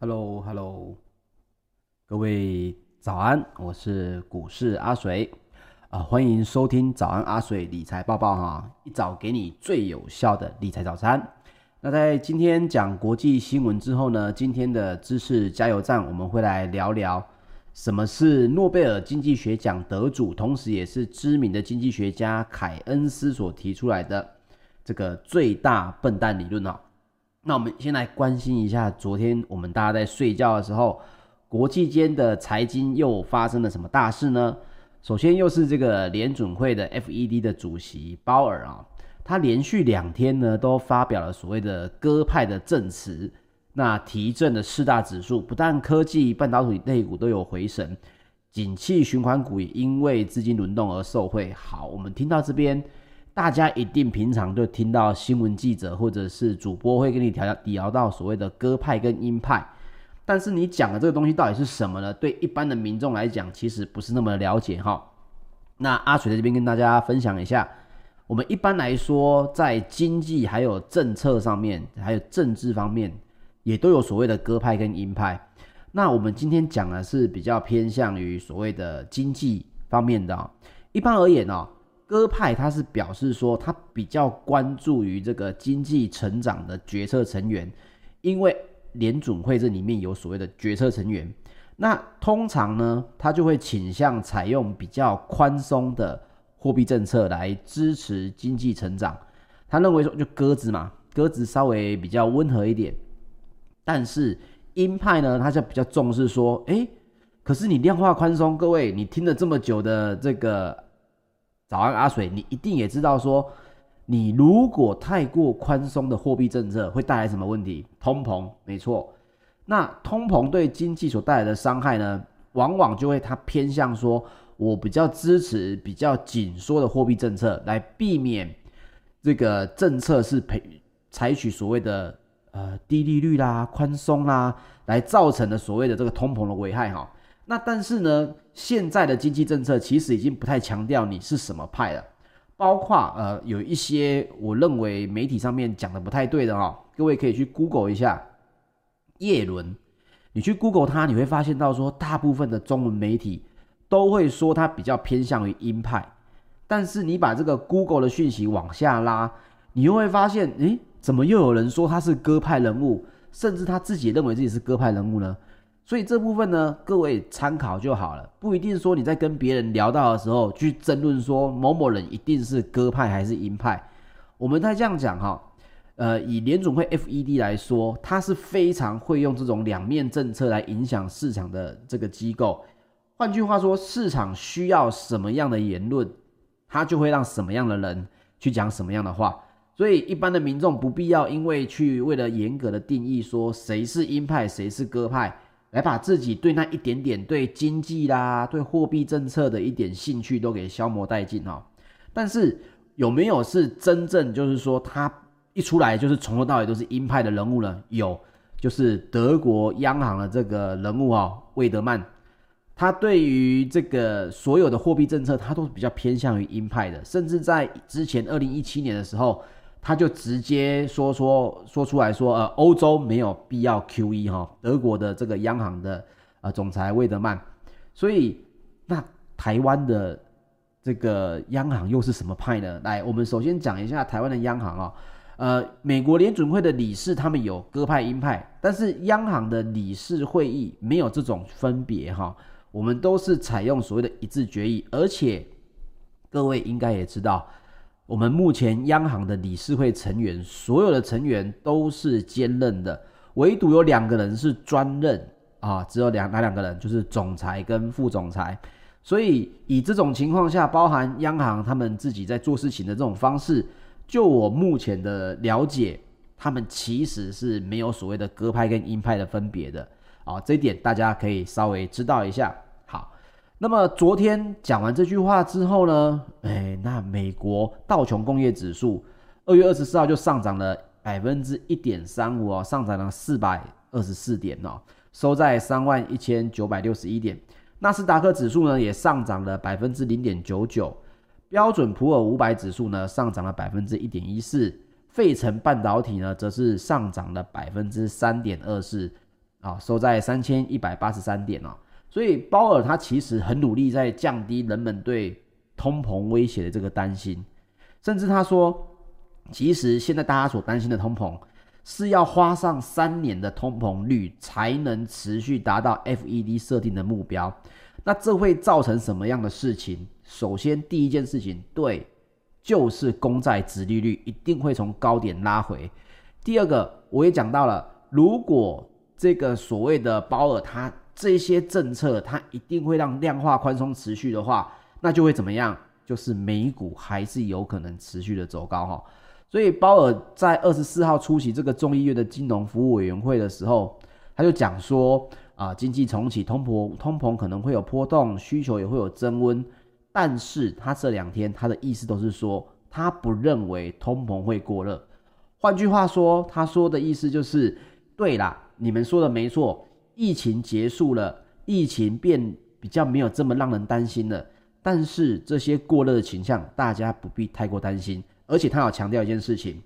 Hello，Hello，各位早安，我是股市阿水啊，欢迎收听早安阿水理财报报哈，一早给你最有效的理财早餐。那在今天讲国际新闻之后呢，今天的知识加油站我们会来聊聊什么是诺贝尔经济学奖得主，同时也是知名的经济学家凯恩斯所提出来的这个最大笨蛋理论哦。那我们先来关心一下，昨天我们大家在睡觉的时候，国际间的财经又发生了什么大事呢？首先又是这个联准会的 FED 的主席鲍尔啊，他连续两天呢都发表了所谓的鸽派的证词，那提振的四大指数，不但科技、半导体类股都有回神，景气循环股也因为资金轮动而受惠。好，我们听到这边。大家一定平常就听到新闻记者或者是主播会跟你调聊到所谓的鸽派跟鹰派，但是你讲的这个东西到底是什么呢？对一般的民众来讲，其实不是那么了解哈。那阿水在这边跟大家分享一下，我们一般来说在经济还有政策上面，还有政治方面，也都有所谓的鸽派跟鹰派。那我们今天讲的是比较偏向于所谓的经济方面的，一般而言呢。鸽派他是表示说，他比较关注于这个经济成长的决策成员，因为联准会这里面有所谓的决策成员，那通常呢，他就会倾向采用比较宽松的货币政策来支持经济成长。他认为说，就鸽子嘛，鸽子稍微比较温和一点，但是鹰派呢，他就比较重视说，诶，可是你量化宽松，各位，你听了这么久的这个。早安，阿水，你一定也知道说，你如果太过宽松的货币政策会带来什么问题？通膨，没错。那通膨对经济所带来的伤害呢，往往就会它偏向说，我比较支持比较紧缩的货币政策，来避免这个政策是培采取所谓的呃低利率啦、宽松啦，来造成的所谓的这个通膨的危害哈。那但是呢，现在的经济政策其实已经不太强调你是什么派了，包括呃有一些我认为媒体上面讲的不太对的哈、哦，各位可以去 Google 一下叶伦，你去 Google 它，你会发现到说大部分的中文媒体都会说他比较偏向于鹰派，但是你把这个 Google 的讯息往下拉，你又会发现，诶，怎么又有人说他是鸽派人物，甚至他自己认为自己是鸽派人物呢？所以这部分呢，各位参考就好了，不一定说你在跟别人聊到的时候去争论说某某人一定是鸽派还是鹰派。我们再这样讲哈，呃，以联总会 FED 来说，它是非常会用这种两面政策来影响市场的这个机构。换句话说，市场需要什么样的言论，它就会让什么样的人去讲什么样的话。所以一般的民众不必要因为去为了严格的定义说谁是鹰派，谁是鸽派。来把自己对那一点点对经济啦、对货币政策的一点兴趣都给消磨殆尽哈。但是有没有是真正就是说他一出来就是从头到尾都是鹰派的人物呢？有，就是德国央行的这个人物啊，魏德曼，他对于这个所有的货币政策，他都是比较偏向于鹰派的，甚至在之前二零一七年的时候。他就直接说说说出来说，呃，欧洲没有必要 QE 哈，德国的这个央行的呃总裁魏德曼，所以那台湾的这个央行又是什么派呢？来，我们首先讲一下台湾的央行啊，呃，美国联准会的理事他们有鸽派鹰派，但是央行的理事会议没有这种分别哈，我们都是采用所谓的一致决议，而且各位应该也知道。我们目前央行的理事会成员，所有的成员都是兼任的，唯独有两个人是专任啊，只有两哪两个人，就是总裁跟副总裁。所以以这种情况下，包含央行他们自己在做事情的这种方式，就我目前的了解，他们其实是没有所谓的鸽派跟鹰派的分别的啊，这一点大家可以稍微知道一下。那么昨天讲完这句话之后呢，哎，那美国道琼工业指数二月二十四号就上涨了百分之一点三五哦，上涨了四百二十四点哦，收在三万一千九百六十一点。纳斯达克指数呢也上涨了百分之零点九九，标准普尔五百指数呢上涨了百分之一点一四，费城半导体呢则是上涨了百分之三点二四，啊，收在三千一百八十三点哦。所以鲍尔他其实很努力在降低人们对通膨威胁的这个担心，甚至他说，其实现在大家所担心的通膨是要花上三年的通膨率才能持续达到 FED 设定的目标。那这会造成什么样的事情？首先，第一件事情，对，就是公债殖利率一定会从高点拉回。第二个，我也讲到了，如果这个所谓的鲍尔他这些政策，它一定会让量化宽松持续的话，那就会怎么样？就是美股还是有可能持续的走高哈。所以鲍尔在二十四号出席这个众议院的金融服务委员会的时候，他就讲说啊，经济重启，通膨通膨可能会有波动，需求也会有增温。但是他这两天他的意思都是说，他不认为通膨会过热。换句话说，他说的意思就是，对啦，你们说的没错。疫情结束了，疫情变比较没有这么让人担心了。但是这些过热的倾向，大家不必太过担心。而且他要强调一件事情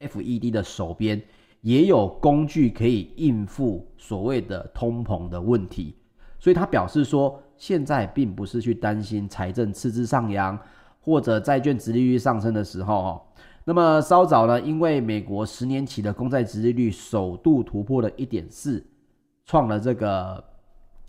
，FED 的手边也有工具可以应付所谓的通膨的问题。所以他表示说，现在并不是去担心财政赤字上扬或者债券殖利率上升的时候哦。那么稍早呢，因为美国十年期的公债殖利率首度突破了一点四。创了这个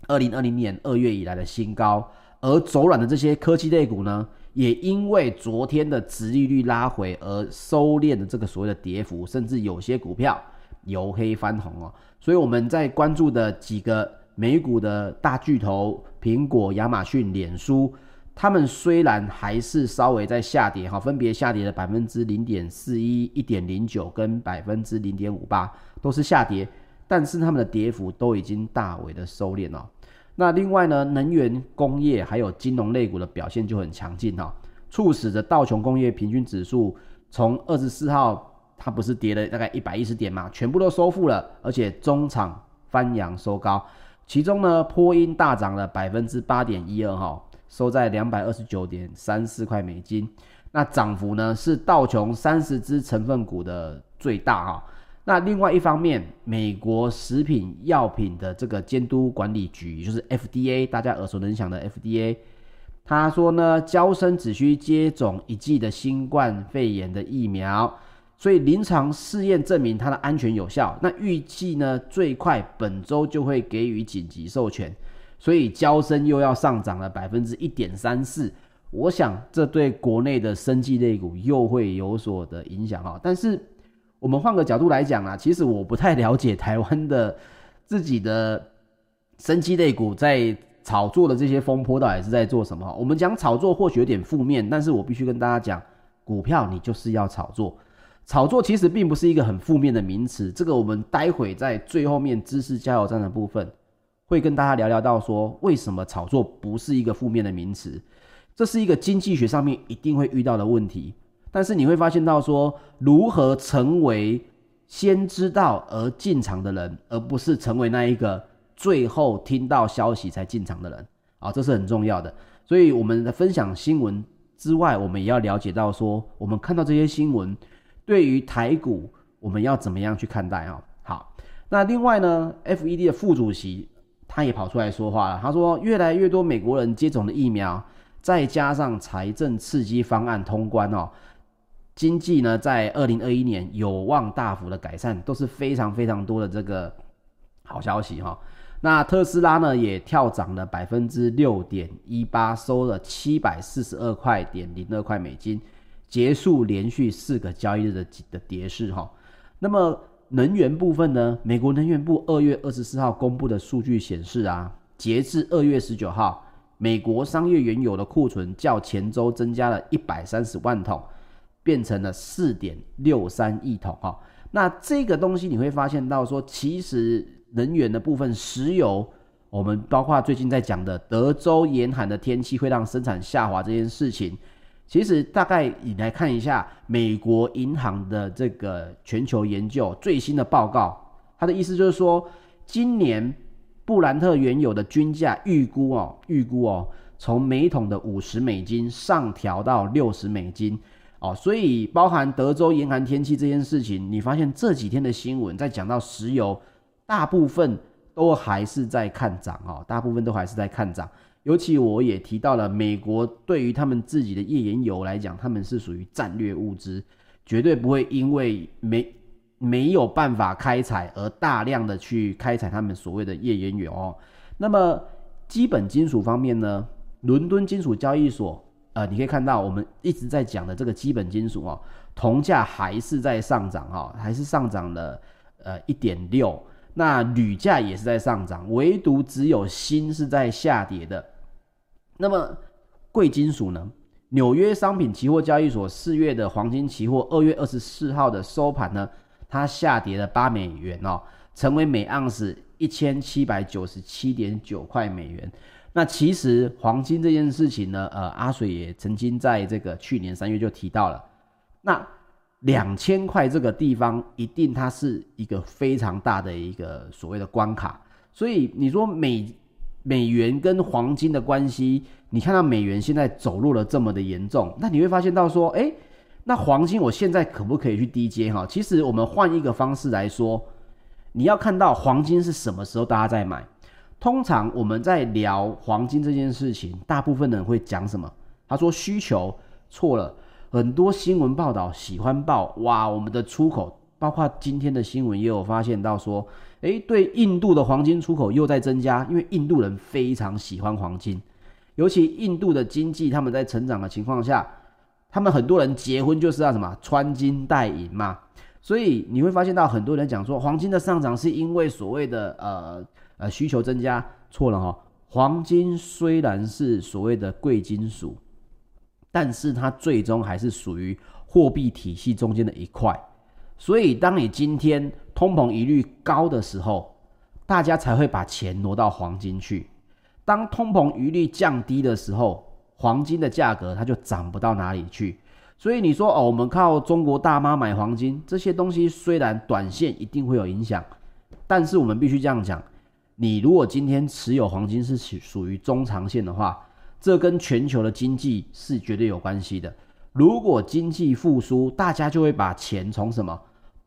二零二零年二月以来的新高，而走软的这些科技类股呢，也因为昨天的殖利率拉回而收敛的这个所谓的跌幅，甚至有些股票由黑翻红哦。所以我们在关注的几个美股的大巨头，苹果、亚马逊、脸书，他们虽然还是稍微在下跌哈，分别下跌了百分之零点四一、一点零九跟百分之零点五八，都是下跌。但是他们的跌幅都已经大为的收敛了。那另外呢，能源、工业还有金融类股的表现就很强劲哈，促使着道琼工业平均指数从二十四号它不是跌了大概一百一十点嘛，全部都收复了，而且中场翻扬收高。其中呢，波音大涨了百分之八点一二哈，收在两百二十九点三四块美金。那涨幅呢是道琼三十只成分股的最大哈。那另外一方面，美国食品药品的这个监督管理局，也就是 FDA，大家耳熟能详的 FDA，他说呢，娇生只需接种一剂的新冠肺炎的疫苗，所以临床试验证明它的安全有效。那预计呢，最快本周就会给予紧急授权，所以娇生又要上涨了百分之一点三四。我想这对国内的生技类股又会有所的影响哈，但是。我们换个角度来讲啊，其实我不太了解台湾的自己的生技类股在炒作的这些风波到底是在做什么。我们讲炒作或许有点负面，但是我必须跟大家讲，股票你就是要炒作，炒作其实并不是一个很负面的名词。这个我们待会在最后面知识加油站的部分会跟大家聊聊到说，为什么炒作不是一个负面的名词，这是一个经济学上面一定会遇到的问题。但是你会发现到说，如何成为先知道而进场的人，而不是成为那一个最后听到消息才进场的人啊，这是很重要的。所以我们的分享新闻之外，我们也要了解到说，我们看到这些新闻，对于台股我们要怎么样去看待啊？好，那另外呢，FED 的副主席他也跑出来说话了，他说，越来越多美国人接种了疫苗，再加上财政刺激方案通关哦。经济呢，在二零二一年有望大幅的改善，都是非常非常多的这个好消息哈。那特斯拉呢，也跳涨了百分之六点一八，收了七百四十二块点零二块美金，结束连续四个交易日的的跌势哈。那么能源部分呢，美国能源部二月二十四号公布的数据显示啊，截至二月十九号，美国商业原油的库存较前周增加了一百三十万桶。变成了四点六三亿桶哈，那这个东西你会发现到说，其实能源的部分，石油，我们包括最近在讲的德州严寒的天气会让生产下滑这件事情，其实大概你来看一下美国银行的这个全球研究最新的报告，它的意思就是说，今年布兰特原油的均价预估哦，预估哦，从每桶的五十美金上调到六十美金。哦，所以包含德州严寒天气这件事情，你发现这几天的新闻在讲到石油大部分都还是在看涨哦，大部分都还是在看涨。尤其我也提到了，美国对于他们自己的页岩油来讲，他们是属于战略物资，绝对不会因为没没有办法开采而大量的去开采他们所谓的页岩油哦。那么基本金属方面呢，伦敦金属交易所，呃，你可以看到我们一直在讲的这个基本金属哦，铜价还是在上涨哈，还是上涨了呃一点六，那铝价也是在上涨，唯独只有锌是在下跌的。那么贵金属呢？纽约商品期货交易所四月的黄金期货，二月二十四号的收盘呢，它下跌了八美元哦，成为每盎司一千七百九十七点九块美元。那其实黄金这件事情呢，呃，阿水也曾经在这个去年三月就提到了，那两千块这个地方，一定它是一个非常大的一个所谓的关卡，所以你说美。美元跟黄金的关系，你看到美元现在走弱了这么的严重，那你会发现到说，诶，那黄金我现在可不可以去低接哈？其实我们换一个方式来说，你要看到黄金是什么时候大家在买。通常我们在聊黄金这件事情，大部分人会讲什么？他说需求错了，很多新闻报道喜欢报哇，我们的出口，包括今天的新闻也有发现到说。诶，对印度的黄金出口又在增加，因为印度人非常喜欢黄金，尤其印度的经济他们在成长的情况下，他们很多人结婚就是要什么穿金戴银嘛，所以你会发现到很多人讲说黄金的上涨是因为所谓的呃呃需求增加，错了哈，黄金虽然是所谓的贵金属，但是它最终还是属于货币体系中间的一块。所以，当你今天通膨疑虑高的时候，大家才会把钱挪到黄金去。当通膨疑虑降低的时候，黄金的价格它就涨不到哪里去。所以你说哦，我们靠中国大妈买黄金，这些东西虽然短线一定会有影响，但是我们必须这样讲：你如果今天持有黄金是属属于中长线的话，这跟全球的经济是绝对有关系的。如果经济复苏，大家就会把钱从什么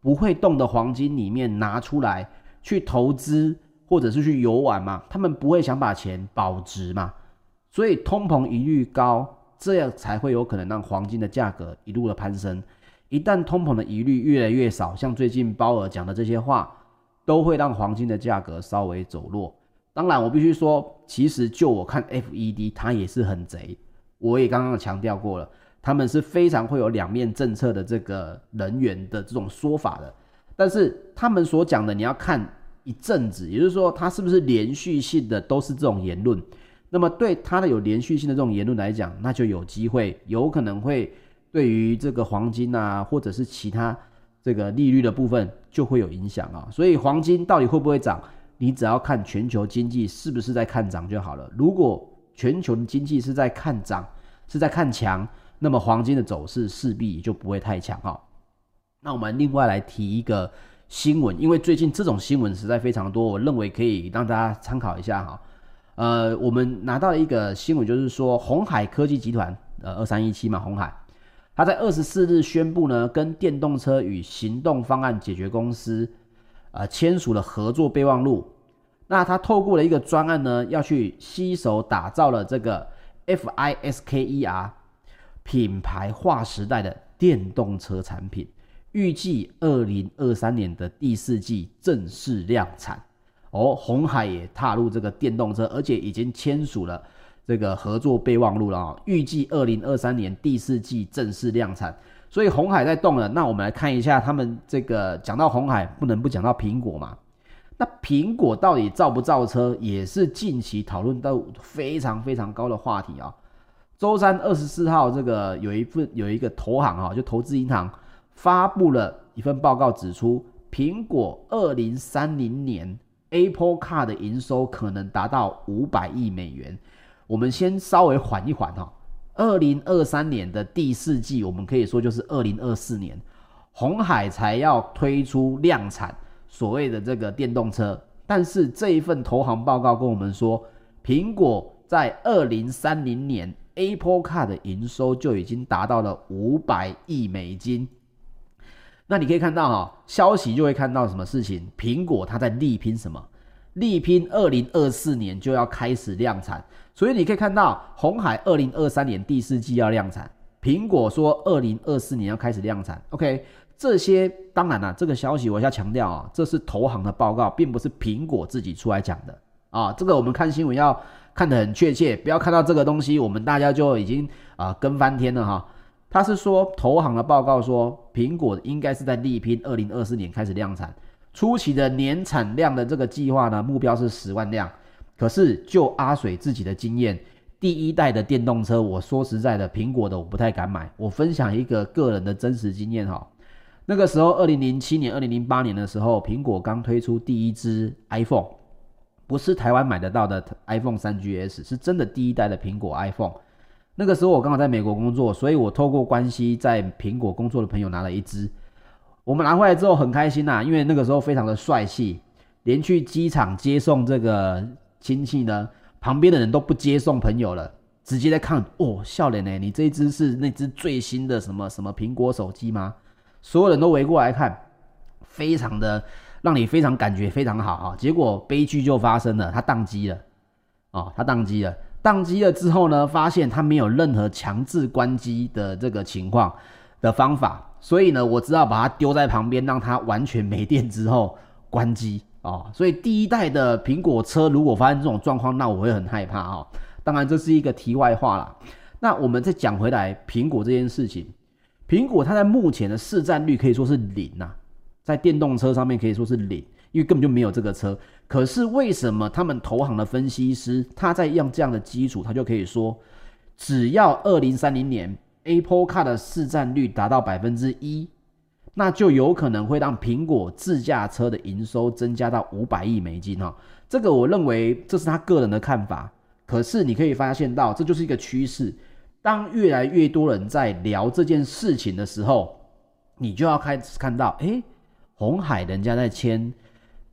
不会动的黄金里面拿出来去投资，或者是去游玩嘛？他们不会想把钱保值嘛？所以通膨疑虑高，这样才会有可能让黄金的价格一路的攀升。一旦通膨的疑虑越来越少，像最近鲍尔讲的这些话，都会让黄金的价格稍微走弱。当然，我必须说，其实就我看，FED 它也是很贼。我也刚刚强调过了。他们是非常会有两面政策的这个人员的这种说法的，但是他们所讲的你要看一阵子，也就是说他是不是连续性的都是这种言论。那么对他的有连续性的这种言论来讲，那就有机会有可能会对于这个黄金啊，或者是其他这个利率的部分就会有影响啊。所以黄金到底会不会涨，你只要看全球经济是不是在看涨就好了。如果全球的经济是在看涨，是在看强。那么黄金的走势势必也就不会太强哈。那我们另外来提一个新闻，因为最近这种新闻实在非常多，我认为可以让大家参考一下哈。呃，我们拿到一个新闻，就是说鸿海科技集团，呃，二三一七嘛，鸿海，他在二十四日宣布呢，跟电动车与行动方案解决公司，呃，签署了合作备忘录。那他透过了一个专案呢，要去携手打造了这个 FISKER。品牌划时代的电动车产品，预计二零二三年的第四季正式量产。哦，鸿海也踏入这个电动车，而且已经签署了这个合作备忘录了啊！预计二零二三年第四季正式量产。所以红海在动了。那我们来看一下，他们这个讲到红海，不能不讲到苹果嘛。那苹果到底造不造车，也是近期讨论到非常非常高的话题啊。周三二十四号，这个有一份有一个投行啊，就投资银行发布了一份报告，指出苹果二零三零年 Apple Car 的营收可能达到五百亿美元。我们先稍微缓一缓哈，二零二三年的第四季，我们可以说就是二零二四年，红海才要推出量产所谓的这个电动车，但是这一份投行报告跟我们说，苹果在二零三零年。Apple Car 的营收就已经达到了五百亿美金，那你可以看到哈，消息就会看到什么事情？苹果它在力拼什么？力拼二零二四年就要开始量产，所以你可以看到鸿海二零二三年第四季要量产，苹果说二零二四年要开始量产。OK，这些当然了，这个消息我要强调啊，这是投行的报告，并不是苹果自己出来讲的啊。这个我们看新闻要看得很确切，不要看到这个东西，我们大家就已经啊跟翻天了哈。他是说，投行的报告说，苹果应该是在力拼二零二四年开始量产，初期的年产量的这个计划呢，目标是十万辆。可是就阿水自己的经验，第一代的电动车，我说实在的，苹果的我不太敢买。我分享一个个人的真实经验哈，那个时候二零零七年、二零零八年的时候，苹果刚推出第一支 iPhone，不是台湾买得到的 iPhone 三 GS，是真的第一代的苹果 iPhone。那个时候我刚好在美国工作，所以我透过关系在苹果工作的朋友拿了一支。我们拿回来之后很开心呐、啊，因为那个时候非常的帅气，连去机场接送这个亲戚呢，旁边的人都不接送朋友了，直接在看哦，笑脸呢，你这一只是那只最新的什么什么苹果手机吗？所有人都围过来看，非常的让你非常感觉非常好啊。结果悲剧就发生了，它宕机了，哦，它宕机了。宕机了之后呢，发现它没有任何强制关机的这个情况的方法，所以呢，我只好把它丢在旁边，让它完全没电之后关机哦。所以第一代的苹果车如果发生这种状况，那我会很害怕哦。当然这是一个题外话啦。那我们再讲回来，苹果这件事情，苹果它在目前的市占率可以说是零呐，在电动车上面可以说是零。因为根本就没有这个车，可是为什么他们投行的分析师他在用这样的基础，他就可以说，只要二零三零年 Apple Car 的市占率达到百分之一，那就有可能会让苹果自驾车的营收增加到五百亿美金哈。这个我认为这是他个人的看法，可是你可以发现到这就是一个趋势，当越来越多人在聊这件事情的时候，你就要开始看到，诶，红海人家在签。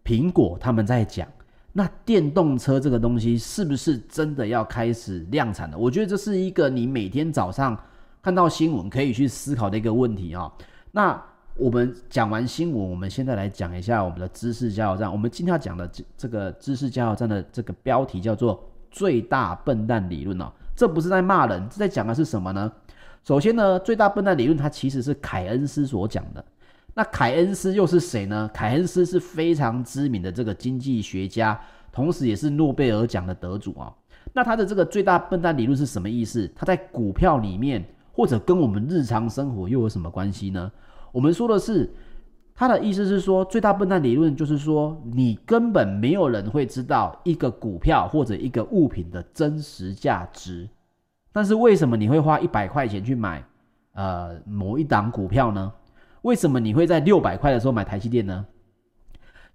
苹果他们在讲，那电动车这个东西是不是真的要开始量产了？我觉得这是一个你每天早上看到新闻可以去思考的一个问题啊。那我们讲完新闻，我们现在来讲一下我们的知识加油站。我们今天要讲的这这个知识加油站的这个标题叫做“最大笨蛋理论”哦。这不是在骂人，这在讲的是什么呢？首先呢，最大笨蛋理论它其实是凯恩斯所讲的。那凯恩斯又是谁呢？凯恩斯是非常知名的这个经济学家，同时也是诺贝尔奖的得主啊。那他的这个最大笨蛋理论是什么意思？他在股票里面，或者跟我们日常生活又有什么关系呢？我们说的是，他的意思是说，最大笨蛋理论就是说，你根本没有人会知道一个股票或者一个物品的真实价值。但是为什么你会花一百块钱去买呃某一档股票呢？为什么你会在六百块的时候买台积电呢？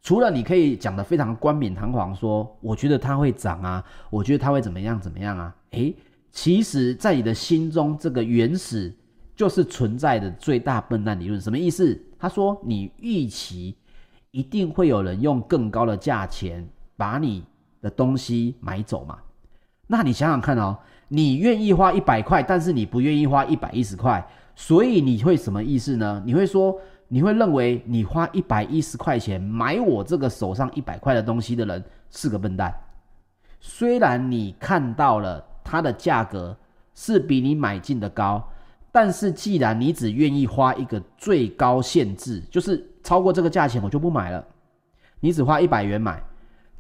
除了你可以讲得非常冠冕堂皇说，我觉得它会涨啊，我觉得它会怎么样怎么样啊？诶，其实，在你的心中，这个原始就是存在的最大笨蛋理论。什么意思？他说你预期一定会有人用更高的价钱把你的东西买走嘛？那你想想看哦，你愿意花一百块，但是你不愿意花一百一十块。所以你会什么意思呢？你会说，你会认为你花一百一十块钱买我这个手上一百块的东西的人是个笨蛋。虽然你看到了它的价格是比你买进的高，但是既然你只愿意花一个最高限制，就是超过这个价钱我就不买了。你只花一百元买，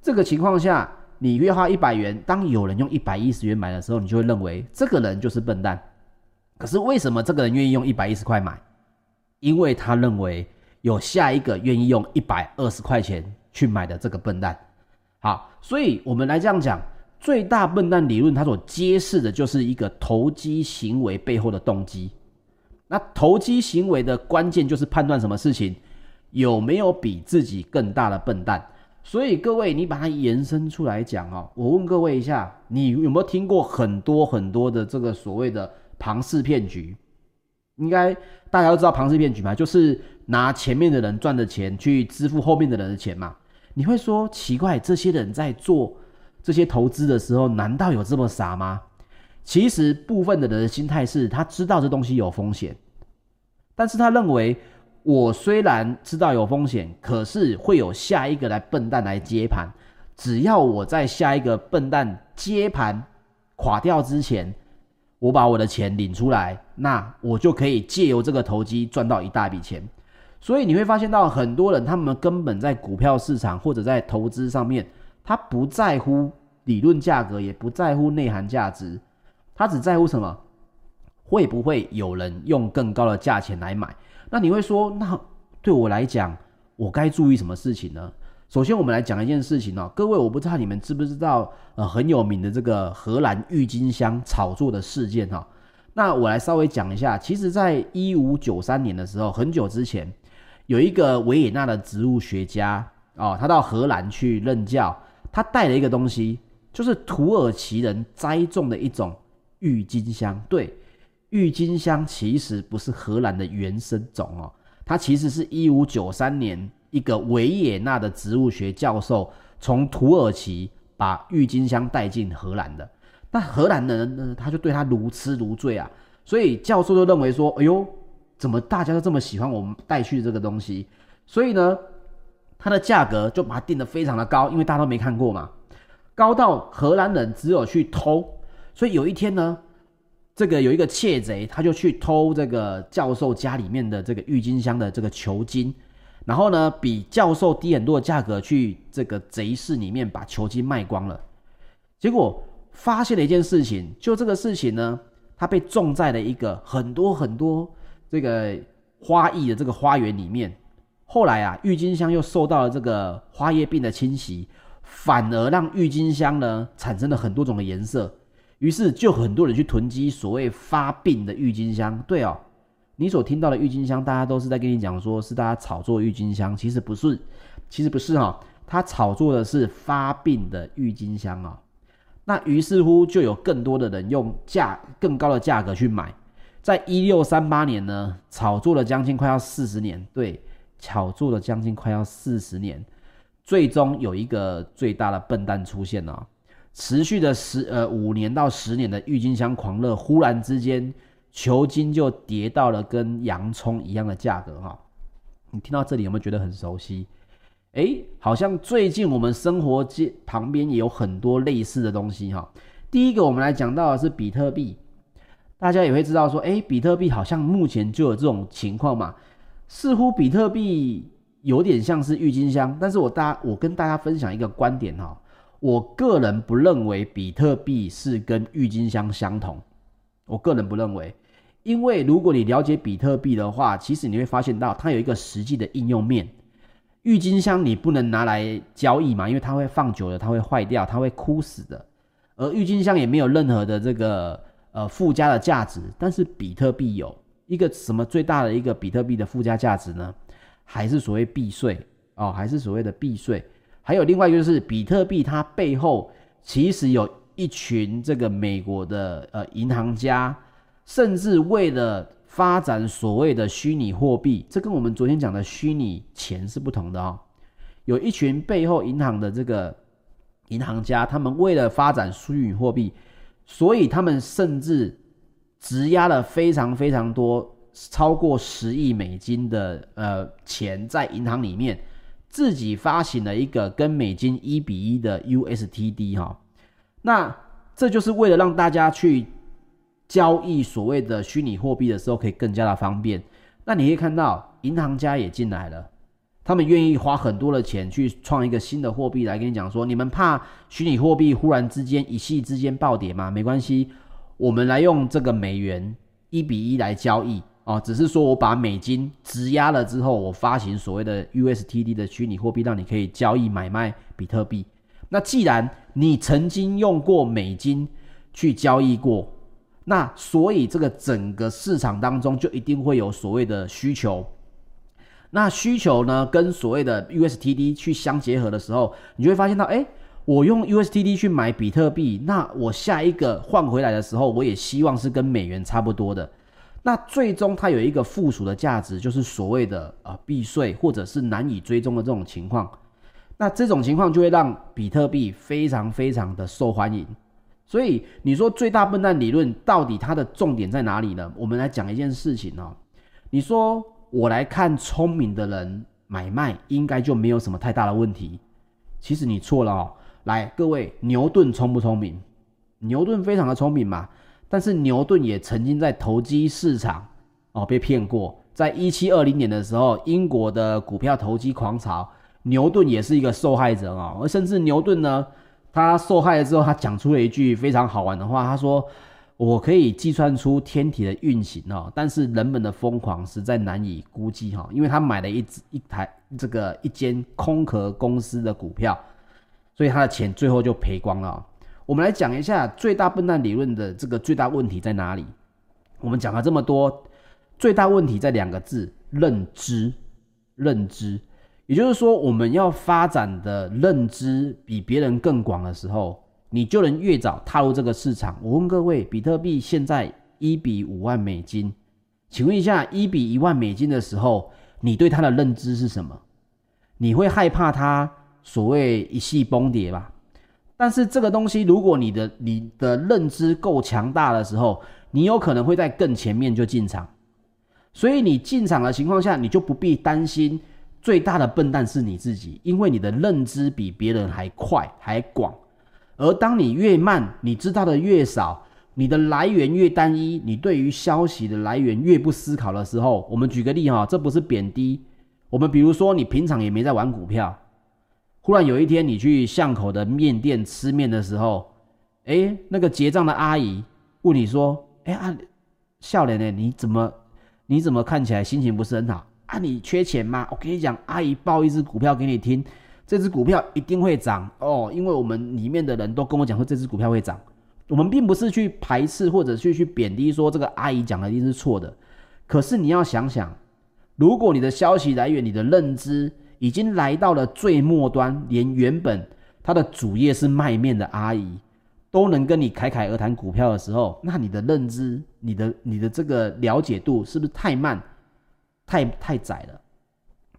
这个情况下你越花一百元，当有人用一百一十元买的时候，你就会认为这个人就是笨蛋。可是为什么这个人愿意用一百一十块买？因为他认为有下一个愿意用一百二十块钱去买的这个笨蛋。好，所以我们来这样讲，最大笨蛋理论它所揭示的就是一个投机行为背后的动机。那投机行为的关键就是判断什么事情有没有比自己更大的笨蛋。所以各位，你把它延伸出来讲哦，我问各位一下，你有没有听过很多很多的这个所谓的？庞氏骗局，应该大家都知道庞氏骗局嘛，就是拿前面的人赚的钱去支付后面的人的钱嘛。你会说奇怪，这些人在做这些投资的时候，难道有这么傻吗？其实部分的人的心态是他知道这东西有风险，但是他认为我虽然知道有风险，可是会有下一个来笨蛋来接盘。只要我在下一个笨蛋接盘垮掉之前，我把我的钱领出来，那我就可以借由这个投机赚到一大笔钱。所以你会发现到很多人，他们根本在股票市场或者在投资上面，他不在乎理论价格，也不在乎内涵价值，他只在乎什么？会不会有人用更高的价钱来买？那你会说，那对我来讲，我该注意什么事情呢？首先，我们来讲一件事情哦，各位，我不知道你们知不知道，呃，很有名的这个荷兰郁金香炒作的事件哈。那我来稍微讲一下，其实，在一五九三年的时候，很久之前，有一个维也纳的植物学家哦，他到荷兰去任教，他带了一个东西，就是土耳其人栽种的一种郁金香，对。郁金香其实不是荷兰的原生种哦，它其实是一五九三年一个维也纳的植物学教授从土耳其把郁金香带进荷兰的。那荷兰人呢，他就对他如痴如醉啊，所以教授就认为说：“哎呦，怎么大家都这么喜欢我们带去这个东西？”所以呢，它的价格就把它定得非常的高，因为大家都没看过嘛，高到荷兰人只有去偷。所以有一天呢。这个有一个窃贼，他就去偷这个教授家里面的这个郁金香的这个球茎，然后呢，比教授低很多的价格去这个贼市里面把球茎卖光了。结果发现了一件事情，就这个事情呢，它被种在了一个很多很多这个花艺的这个花园里面。后来啊，郁金香又受到了这个花叶病的侵袭，反而让郁金香呢产生了很多种的颜色。于是就很多人去囤积所谓发病的郁金香。对哦，你所听到的郁金香，大家都是在跟你讲说是大家炒作郁金香，其实不是，其实不是哈、哦，他炒作的是发病的郁金香啊、哦。那于是乎就有更多的人用价更高的价格去买，在一六三八年呢，炒作了将近快要四十年，对，炒作了将近快要四十年，最终有一个最大的笨蛋出现了、持续的十呃五年到十年的郁金香狂热，忽然之间球金就跌到了跟洋葱一样的价格哈。你听到这里有没有觉得很熟悉？诶，好像最近我们生活街旁边也有很多类似的东西哈。第一个我们来讲到的是比特币，大家也会知道说，诶，比特币好像目前就有这种情况嘛，似乎比特币有点像是郁金香，但是我大我跟大家分享一个观点哈。我个人不认为比特币是跟郁金香相同，我个人不认为，因为如果你了解比特币的话，其实你会发现到它有一个实际的应用面。郁金香你不能拿来交易嘛，因为它会放久了，它会坏掉，它会枯死的。而郁金香也没有任何的这个呃附加的价值，但是比特币有一个什么最大的一个比特币的附加价值呢？还是所谓避税哦，还是所谓的避税。还有另外一个就是比特币，它背后其实有一群这个美国的呃银行家，甚至为了发展所谓的虚拟货币，这跟我们昨天讲的虚拟钱是不同的哦。有一群背后银行的这个银行家，他们为了发展虚拟货币，所以他们甚至质押了非常非常多，超过十亿美金的呃钱在银行里面。自己发行了一个跟美金一比一的 USTD 哈，那这就是为了让大家去交易所谓的虚拟货币的时候可以更加的方便。那你可以看到银行家也进来了，他们愿意花很多的钱去创一个新的货币来跟你讲说，你们怕虚拟货币忽然之间一夕之间暴跌吗？没关系，我们来用这个美元一比一来交易。哦，只是说我把美金质押了之后，我发行所谓的 USTD 的虚拟货币，让你可以交易买卖比特币。那既然你曾经用过美金去交易过，那所以这个整个市场当中就一定会有所谓的需求。那需求呢，跟所谓的 USTD 去相结合的时候，你就会发现到，哎，我用 USDT 去买比特币，那我下一个换回来的时候，我也希望是跟美元差不多的。那最终它有一个附属的价值，就是所谓的呃避税或者是难以追踪的这种情况。那这种情况就会让比特币非常非常的受欢迎。所以你说最大笨蛋理论到底它的重点在哪里呢？我们来讲一件事情哦。你说我来看聪明的人买卖应该就没有什么太大的问题。其实你错了哦。来，各位，牛顿聪不聪明？牛顿非常的聪明嘛。但是牛顿也曾经在投机市场哦被骗过。在一七二零年的时候，英国的股票投机狂潮，牛顿也是一个受害者哦。而甚至牛顿呢，他受害了之后，他讲出了一句非常好玩的话，他说。我可以计算出天体的运行哦，但是人们的疯狂实在难以估计哈，因为他买了一只一台这个一间空壳公司的股票，所以他的钱最后就赔光了。我们来讲一下最大笨蛋理论的这个最大问题在哪里？我们讲了这么多，最大问题在两个字：认知。认知，也就是说，我们要发展的认知比别人更广的时候。你就能越早踏入这个市场。我问各位，比特币现在一比五万美金，请问一下，一比一万美金的时候，你对它的认知是什么？你会害怕它所谓一系崩跌吧？但是这个东西，如果你的你的认知够强大的时候，你有可能会在更前面就进场。所以你进场的情况下，你就不必担心最大的笨蛋是你自己，因为你的认知比别人还快还广。而当你越慢，你知道的越少，你的来源越单一，你对于消息的来源越不思考的时候，我们举个例哈，这不是贬低。我们比如说，你平常也没在玩股票，忽然有一天你去巷口的面店吃面的时候，诶，那个结账的阿姨问你说：“诶啊，笑脸呢？你怎么你怎么看起来心情不是很好啊？你缺钱吗？我跟你讲，阿姨报一只股票给你听。”这只股票一定会涨哦，因为我们里面的人都跟我讲说这只股票会涨。我们并不是去排斥或者去去贬低说这个阿姨讲的一定是错的。可是你要想想，如果你的消息来源、你的认知已经来到了最末端，连原本他的主业是卖面的阿姨都能跟你侃侃而谈股票的时候，那你的认知、你的你的这个了解度是不是太慢、太太窄了？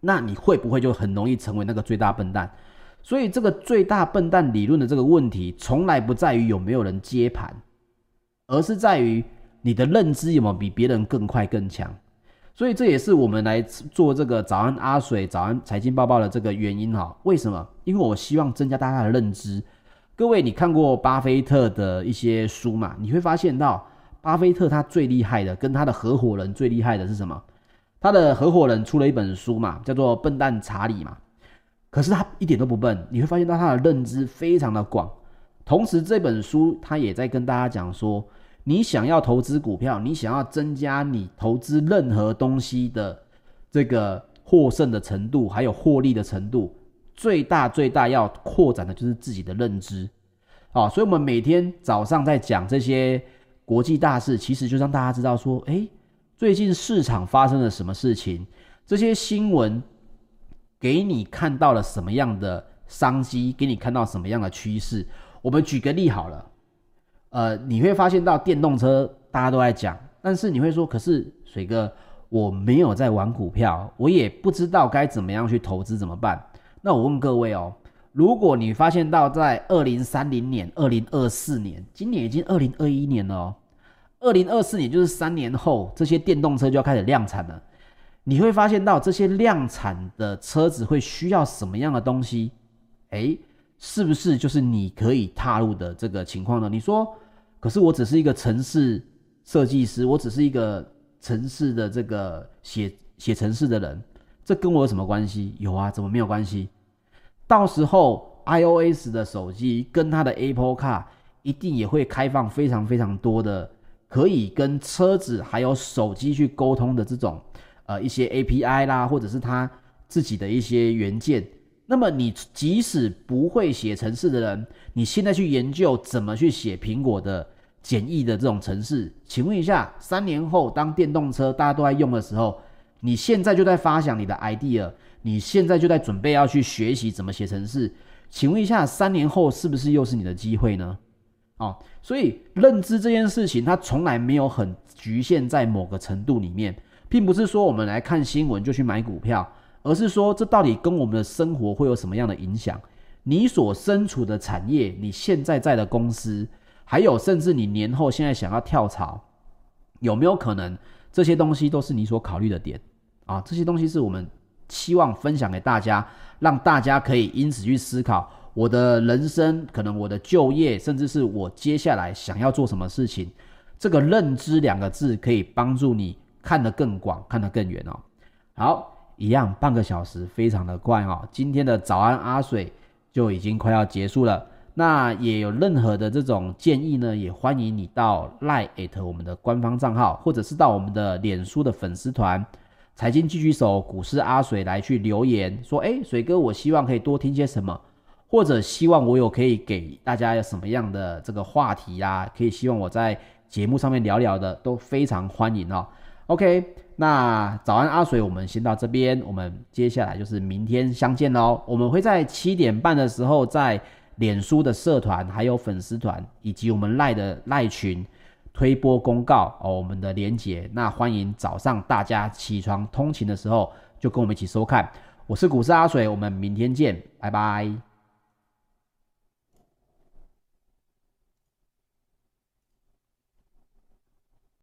那你会不会就很容易成为那个最大笨蛋？所以这个最大笨蛋理论的这个问题，从来不在于有没有人接盘，而是在于你的认知有没有比别人更快更强。所以这也是我们来做这个早安阿水早安财经报报的这个原因哈。为什么？因为我希望增加大家的认知。各位，你看过巴菲特的一些书嘛？你会发现到巴菲特他最厉害的，跟他的合伙人最厉害的是什么？他的合伙人出了一本书嘛，叫做《笨蛋查理》嘛。可是他一点都不笨，你会发现到他的认知非常的广。同时，这本书他也在跟大家讲说，你想要投资股票，你想要增加你投资任何东西的这个获胜的程度，还有获利的程度，最大最大要扩展的就是自己的认知。啊，所以我们每天早上在讲这些国际大事，其实就让大家知道说，诶。最近市场发生了什么事情？这些新闻给你看到了什么样的商机？给你看到什么样的趋势？我们举个例好了，呃，你会发现到电动车大家都在讲，但是你会说，可是水哥，我没有在玩股票，我也不知道该怎么样去投资，怎么办？那我问各位哦，如果你发现到在二零三零年、二零二四年，今年已经二零二一年了哦。二零二四年就是三年后，这些电动车就要开始量产了。你会发现到这些量产的车子会需要什么样的东西？诶，是不是就是你可以踏入的这个情况呢？你说，可是我只是一个城市设计师，我只是一个城市的这个写写城市的人，这跟我有什么关系？有啊，怎么没有关系？到时候 iOS 的手机跟它的 Apple Car 一定也会开放非常非常多的。可以跟车子还有手机去沟通的这种，呃，一些 API 啦，或者是他自己的一些元件。那么你即使不会写程式的人，你现在去研究怎么去写苹果的简易的这种程式，请问一下，三年后当电动车大家都在用的时候，你现在就在发想你的 idea，你现在就在准备要去学习怎么写程式，请问一下，三年后是不是又是你的机会呢？哦，所以认知这件事情，它从来没有很局限在某个程度里面，并不是说我们来看新闻就去买股票，而是说这到底跟我们的生活会有什么样的影响？你所身处的产业，你现在在的公司，还有甚至你年后现在想要跳槽，有没有可能这些东西都是你所考虑的点？啊，这些东西是我们希望分享给大家，让大家可以因此去思考我的人生，可能我的就业，甚至是我接下来想要做什么事情。这个认知两个字可以帮助你看得更广，看得更远哦。好，一样半个小时非常的快哦。今天的早安阿水就已经快要结束了。那也有任何的这种建议呢，也欢迎你到 LINE@ 我们的官方账号，或者是到我们的脸书的粉丝团“财经狙击手股市阿水”来去留言说：“哎，水哥，我希望可以多听些什么，或者希望我有可以给大家有什么样的这个话题啊，可以希望我在。”节目上面聊聊的都非常欢迎哦。OK，那早安阿水，我们先到这边，我们接下来就是明天相见喽。我们会在七点半的时候，在脸书的社团、还有粉丝团以及我们赖的赖群推播公告哦，我们的连结。那欢迎早上大家起床通勤的时候，就跟我们一起收看。我是股市阿水，我们明天见，拜拜。